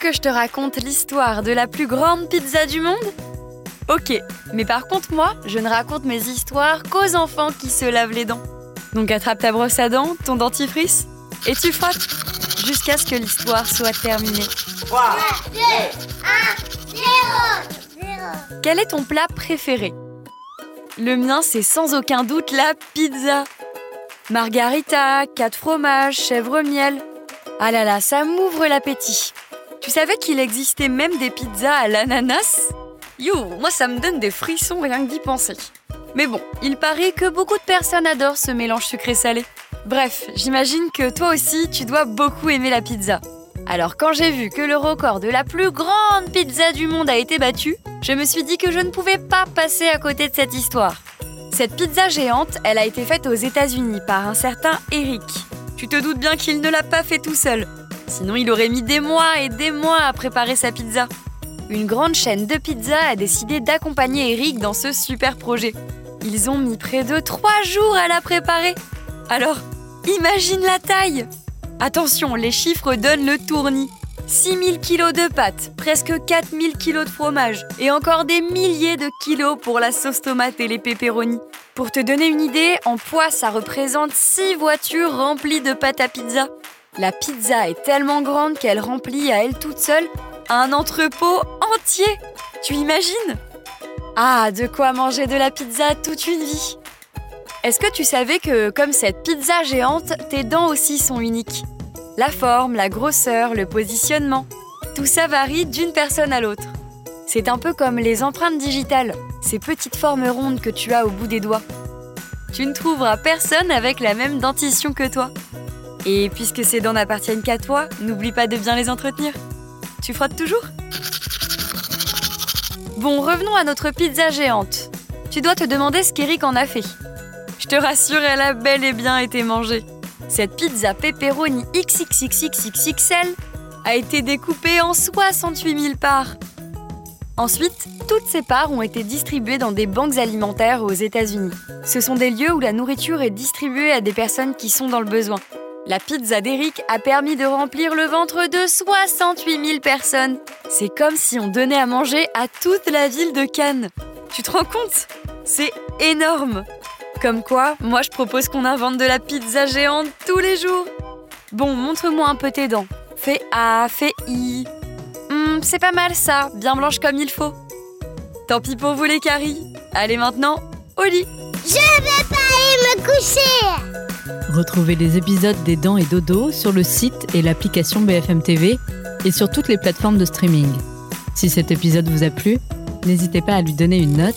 que je te raconte l'histoire de la plus grande pizza du monde? Ok, mais par contre moi, je ne raconte mes histoires qu'aux enfants qui se lavent les dents. Donc attrape ta brosse à dents, ton dentifrice, et tu frottes jusqu'à ce que l'histoire soit terminée. 3, 2, 1, 0, 0. Quel est ton plat préféré? Le mien, c'est sans aucun doute la pizza. Margarita, quatre fromages, chèvre miel. Ah là là, ça m'ouvre l'appétit. Tu savais qu'il existait même des pizzas à l'ananas? You, moi ça me donne des frissons rien que d'y penser. Mais bon, il paraît que beaucoup de personnes adorent ce mélange sucré-salé. Bref, j'imagine que toi aussi tu dois beaucoup aimer la pizza. Alors quand j'ai vu que le record de la plus grande pizza du monde a été battu, je me suis dit que je ne pouvais pas passer à côté de cette histoire. Cette pizza géante, elle a été faite aux États-Unis par un certain Eric. Tu te doutes bien qu'il ne l'a pas fait tout seul. Sinon, il aurait mis des mois et des mois à préparer sa pizza. Une grande chaîne de pizza a décidé d'accompagner Eric dans ce super projet. Ils ont mis près de trois jours à la préparer. Alors, imagine la taille Attention, les chiffres donnent le tournis. 6000 kilos de pâtes, presque 4000 kilos de fromage et encore des milliers de kilos pour la sauce tomate et les pepperonis. Pour te donner une idée, en poids, ça représente 6 voitures remplies de pâtes à pizza. La pizza est tellement grande qu'elle remplit à elle toute seule un entrepôt entier. Tu imagines? Ah, de quoi manger de la pizza toute une vie. Est-ce que tu savais que, comme cette pizza géante, tes dents aussi sont uniques? La forme, la grosseur, le positionnement, tout ça varie d'une personne à l'autre. C'est un peu comme les empreintes digitales, ces petites formes rondes que tu as au bout des doigts. Tu ne trouveras personne avec la même dentition que toi. Et puisque ces dents n'appartiennent qu'à toi, n'oublie pas de bien les entretenir. Tu frottes toujours? Bon, revenons à notre pizza géante. Tu dois te demander ce qu'Eric en a fait. Te rassure, elle a bel et bien été mangée. Cette pizza pepperoni XXXXXL a été découpée en 68 000 parts. Ensuite, toutes ces parts ont été distribuées dans des banques alimentaires aux États-Unis. Ce sont des lieux où la nourriture est distribuée à des personnes qui sont dans le besoin. La pizza d'Eric a permis de remplir le ventre de 68 000 personnes. C'est comme si on donnait à manger à toute la ville de Cannes. Tu te rends compte? C'est énorme Comme quoi, moi je propose qu'on invente de la pizza géante tous les jours. Bon, montre-moi un peu tes dents. Fais A, fais I. Hmm, c'est pas mal ça, bien blanche comme il faut. Tant pis pour vous les caries. Allez maintenant, au lit. Je vais pas aller me coucher. Retrouvez les épisodes des Dents et Dodo sur le site et l'application BFM TV et sur toutes les plateformes de streaming. Si cet épisode vous a plu, n'hésitez pas à lui donner une note,